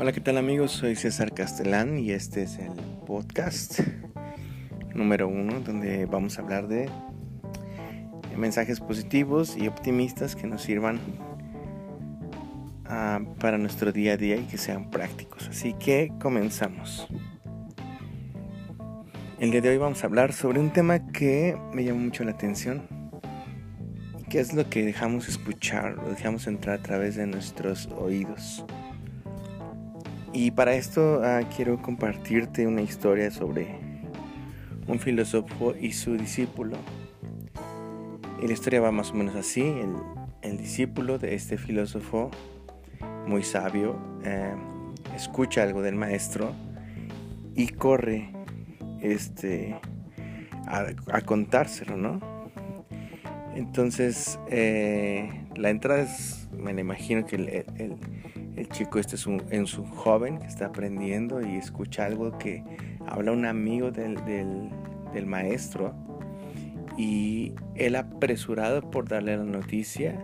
Hola, ¿qué tal amigos? Soy César Castellán y este es el podcast número uno donde vamos a hablar de mensajes positivos y optimistas que nos sirvan uh, para nuestro día a día y que sean prácticos. Así que comenzamos. El día de hoy vamos a hablar sobre un tema que me llamó mucho la atención. ¿Qué es lo que dejamos escuchar, lo dejamos entrar a través de nuestros oídos? Y para esto uh, quiero compartirte una historia sobre un filósofo y su discípulo. Y la historia va más o menos así. El, discípulo de este filósofo muy sabio eh, escucha algo del maestro y corre este, a, contárselo, ¿no? Entonces, eh, la entrada es, me la imagino que el, el chico este es un, joven que está aprendiendo y escucha algo que habla un amigo del, del, maestro. Y él apresurado por darle la noticia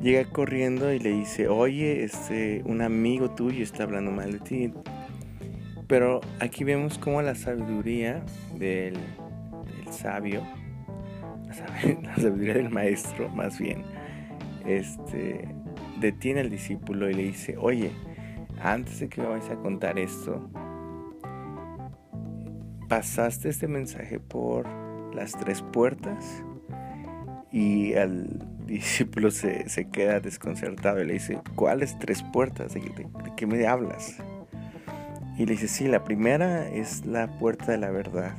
llega corriendo y le dice oye este un amigo tuyo está hablando mal de ti pero aquí vemos como la sabiduría del, del sabio la sabiduría del maestro más bien este detiene al discípulo y le dice oye antes de que me vayas a contar esto pasaste este mensaje por las tres puertas y al discípulo se, se queda desconcertado y le dice, ¿cuáles tres puertas? ¿De, de, de qué me hablas? Y le dice, sí, la primera es la puerta de la verdad.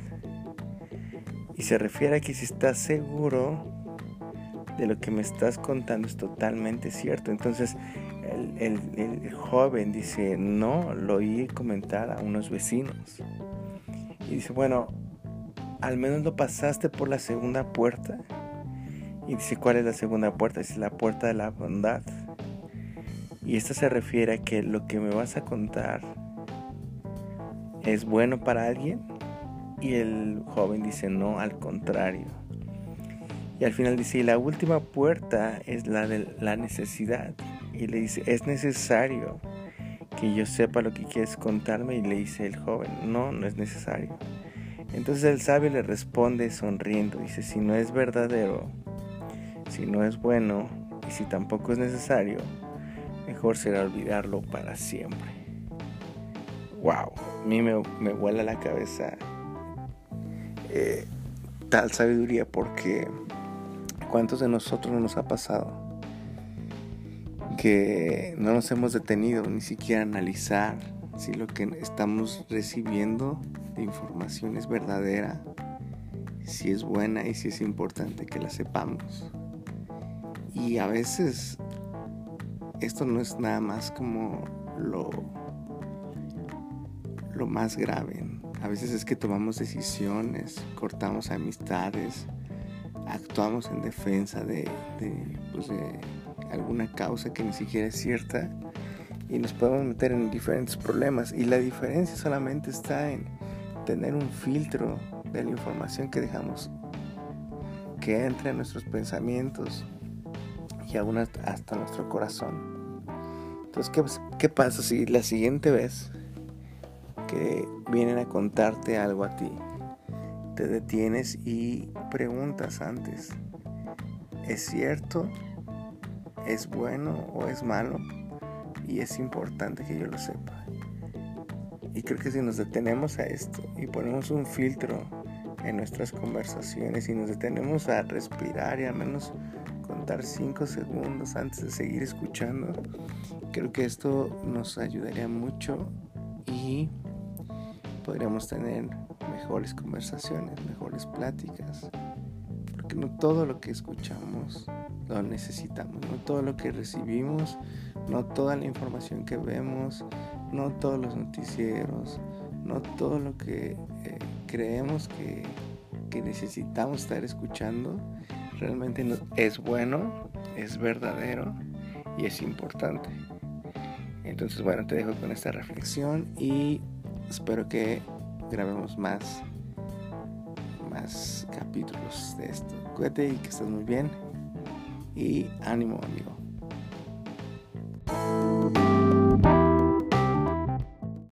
Y se refiere a que si estás seguro de lo que me estás contando es totalmente cierto. Entonces el, joven dice, no, lo oí comentar a unos vecinos. Y dice, bueno, al menos lo pasaste por la segunda puerta. Y dice, ¿cuál es la segunda puerta? Dice, la puerta de la bondad. Y esto se refiere a que lo que me vas a contar es bueno para alguien. Y el joven dice, no, al contrario. Y al final dice, y la última puerta es la de la necesidad. Y le dice, es necesario que yo sepa lo que quieres contarme y le dice el joven, no, no es necesario. Entonces el sabio le responde sonriendo, dice, si no es verdadero, si no es bueno y si tampoco es necesario, mejor será olvidarlo para siempre. Wow, a mí me, me vuela la cabeza eh, tal sabiduría porque ¿cuántos de nosotros no nos ha pasado? que no nos hemos detenido ni siquiera a analizar si lo que estamos recibiendo de información es verdadera, si es buena y si es importante que la sepamos. Y a veces esto no es nada más como lo, lo más grave. A veces es que tomamos decisiones, cortamos amistades, actuamos en defensa de, de, pues de alguna causa que ni siquiera es cierta y nos podemos meter en diferentes problemas. Y la diferencia solamente está en tener un filtro de la información que dejamos que entre en nuestros pensamientos y aún hasta nuestro corazón. Entonces, ¿qué, ¿qué pasa si la siguiente vez que vienen a contarte algo a ti, te detienes y preguntas antes, ¿es cierto? es bueno o es malo y es importante que yo lo sepa. Y creo que si nos detenemos a esto y ponemos un filtro en nuestras conversaciones y nos detenemos a respirar y al menos contar 5 segundos antes de seguir escuchando, creo que esto nos ayudaría mucho y podríamos tener mejores conversaciones, mejores pláticas. Porque no todo lo que escuchamos lo necesitamos. No todo lo que recibimos, no toda la información que vemos, no todos los noticieros, no todo lo que eh, creemos que, que, necesitamos estar escuchando, realmente no, es bueno, es verdadero y es importante. Entonces, bueno, te dejo con esta reflexión y espero que grabemos más, más capítulos de esto. Cuídate y que estés muy bien y ánimo amigo.